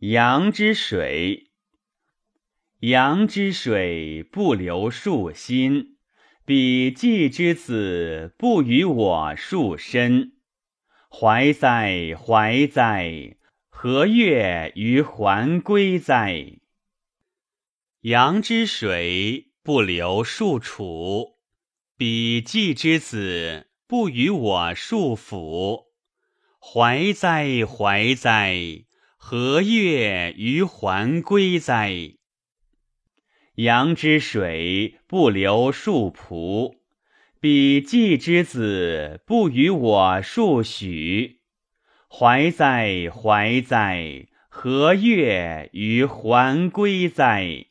阳之水，阳之水不流树心，彼季之子不与我树身。怀哉怀哉！何月于还归哉？阳之水不流树楚，彼季之子不与我树府。怀哉怀哉！何月于还归哉？阳之水不流树仆，彼季之子不与我数许。怀哉怀哉！何月于还归哉？